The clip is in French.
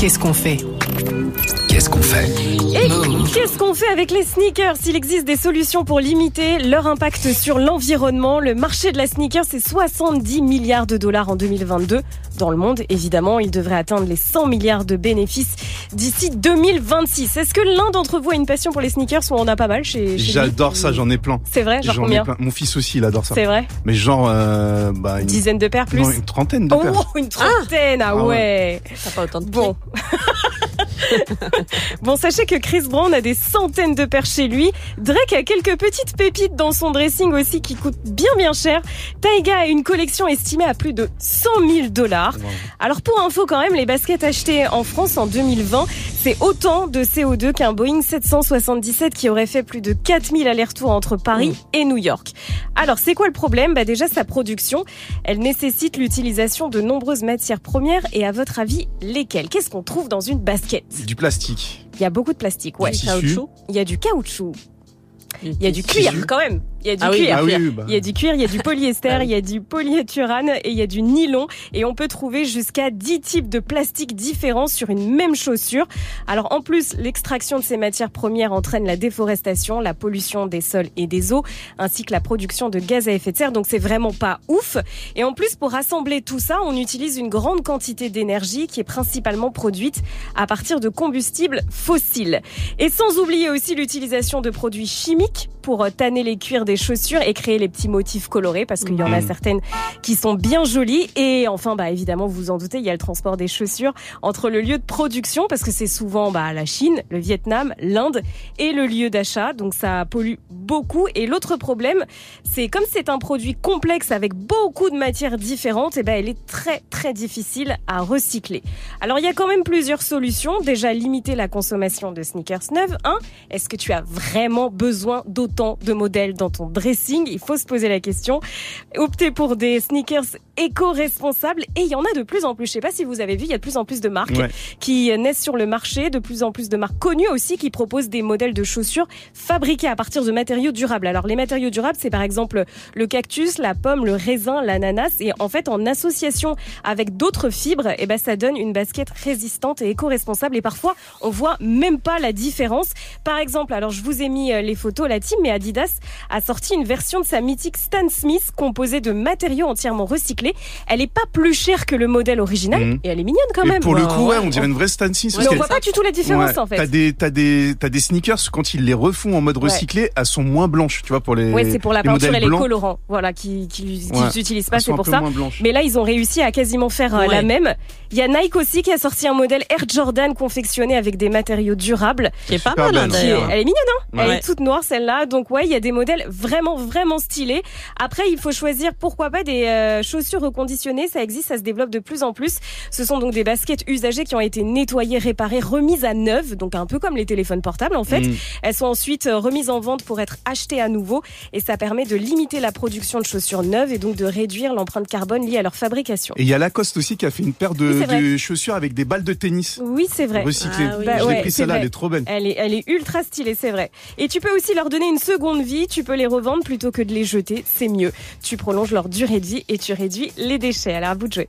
Qu'est-ce qu'on fait Qu'est-ce qu'on fait Et qu'est-ce qu'on fait avec les sneakers S'il existe des solutions pour limiter leur impact sur l'environnement, le marché de la sneaker, c'est 70 milliards de dollars en 2022. Dans le monde, évidemment, il devrait atteindre les 100 milliards de bénéfices d'ici 2026. Est-ce que l'un d'entre vous a une passion pour les sneakers ou on en a pas mal chez, J'adore ça, j'en ai plein. C'est vrai, genre J'en ai combien plein. Mon fils aussi, il adore ça. C'est vrai Mais genre, euh, bah, une, Dizaine de paires plus non, une trentaine de Oh, paires. une trentaine, ah, Ah ouais. T'as pas autant de Bon. bon, sachez que Chris Brown a des centaines de paires chez lui. Drake a quelques petites pépites dans son dressing aussi qui coûtent bien bien cher. Taiga a une collection estimée à plus de 100 000 dollars. Alors pour info quand même, les baskets achetées en France en 2020, c'est autant de CO2 qu'un Boeing 777 qui aurait fait plus de 4000 allers-retours entre Paris et New York. Alors c'est quoi le problème? Bah déjà sa production, elle nécessite l'utilisation de nombreuses matières premières et à votre avis lesquelles? Qu'est-ce qu'on trouve dans une basket? Du plastique. Il y a beaucoup de plastique, ouais. Du tissu. caoutchouc. Il y a du caoutchouc, il y a du cuir quand même. Il y a du Ah cuir. Oui, bah. Il y a du cuir, il y a du polyester, Ah il y a du polyéthurane et il y a du nylon. Et on peut trouver jusqu'à 10 types de plastiques différents sur une même chaussure. Alors en plus, l'extraction de ces matières premières entraîne la déforestation, la pollution des sols et des eaux, ainsi que la production de gaz à effet de serre. Donc c'est vraiment pas ouf. Et en plus, pour assembler tout ça, on utilise une grande quantité d'énergie qui est principalement produite à partir de combustibles fossiles. Et sans oublier aussi l'utilisation de produits chimiques pour euh, tanner les cuirs des chaussures et créer les petits motifs colorés parce qu'il y en a Mhm. certaines qui sont bien jolies. Et enfin, bah, évidemment, vous vous en doutez, il y a le transport des chaussures entre le lieu de production parce que c'est souvent bah, la Chine, le Vietnam, l'Inde et le lieu d'achat. Donc ça pollue beaucoup. Et l'autre problème, c'est comme c'est un produit complexe avec beaucoup de matières différentes, et ben elle est très très difficile à recycler. Alors il y a quand même plusieurs solutions. Déjà limiter la consommation de sneakers neufs. Un, est-ce que tu as vraiment besoin d'autant de modèles dans ton dressing Il faut se poser la question. Opter pour des sneakers éco-responsables et il y en a de plus en plus. Je sais pas si vous avez vu, il y a de plus en plus de marques Ouais. qui naissent sur le marché, de plus en plus de marques connues aussi qui proposent des modèles de chaussures fabriqués à partir de matériaux durables. Alors les matériaux durables, c'est par exemple le cactus, la pomme, le raisin, l'ananas et en fait en association avec d'autres fibres, et ben ça donne une basket résistante et éco-responsable et parfois on voit même pas la différence. Par exemple, alors je vous ai mis euh, les photos la team mais Adidas a sorti une version de sa mythique Stan Smith composée de matériaux entièrement recyclés. Elle est pas plus chère que le modèle original Mhm. et elle est mignonne quand Et même. pour le Ouais, coup, ouais, ouais. on dirait une vraie Stan Smith. Mais parce on voit pas du tout la différence Ouais, en fait. T'as des, t'as des, t'as des sneakers quand ils les refont en mode Ouais. recyclé, elles sont moins blanches, tu vois, pour les. Ouais, c'est pour la peinture et les colorants, voilà, qui qui, qui Ouais. s'utilisent pas, c'est pour ça. Mais là, ils ont réussi à quasiment faire euh, Ouais. la même. Il y a Nike aussi qui a sorti un modèle Air Jordan confectionné avec des matériaux durables. Qui est pas mal, hein, elle est mignonne, hein Elle Ouais. est toute noire celle-là. Donc ouais, il y a des modèles vraiment vraiment stylés. Après, il faut choisir pourquoi pas des euh, chaussures reconditionnées. Ça existe, ça se développe de plus en plus. Ce sont donc des baskets usagées qui ont été nettoyées, réparées, remises à neuf, donc un peu comme les téléphones portables en fait. Mm. Elles sont ensuite euh, remises en vente pour être achetées à nouveau et ça permet de limiter la production de chaussures neuves et donc de réduire l'empreinte carbone liée à leur fabrication. Et il y a Lacoste aussi qui a fait une paire de, Oui, chaussures avec des balles de tennis Oui, c'est vrai. recyclées. Ah oui. Bah Je l'ai ouais, pris celle-là, elle est trop belle. Elle est, elle est ultra stylée, c'est vrai. Et tu peux aussi leur donner une seconde vie, tu peux les revendre plutôt que de les jeter, c'est mieux. Tu prolonges leur durée de vie et tu réduis les déchets. Alors à vous de jouer.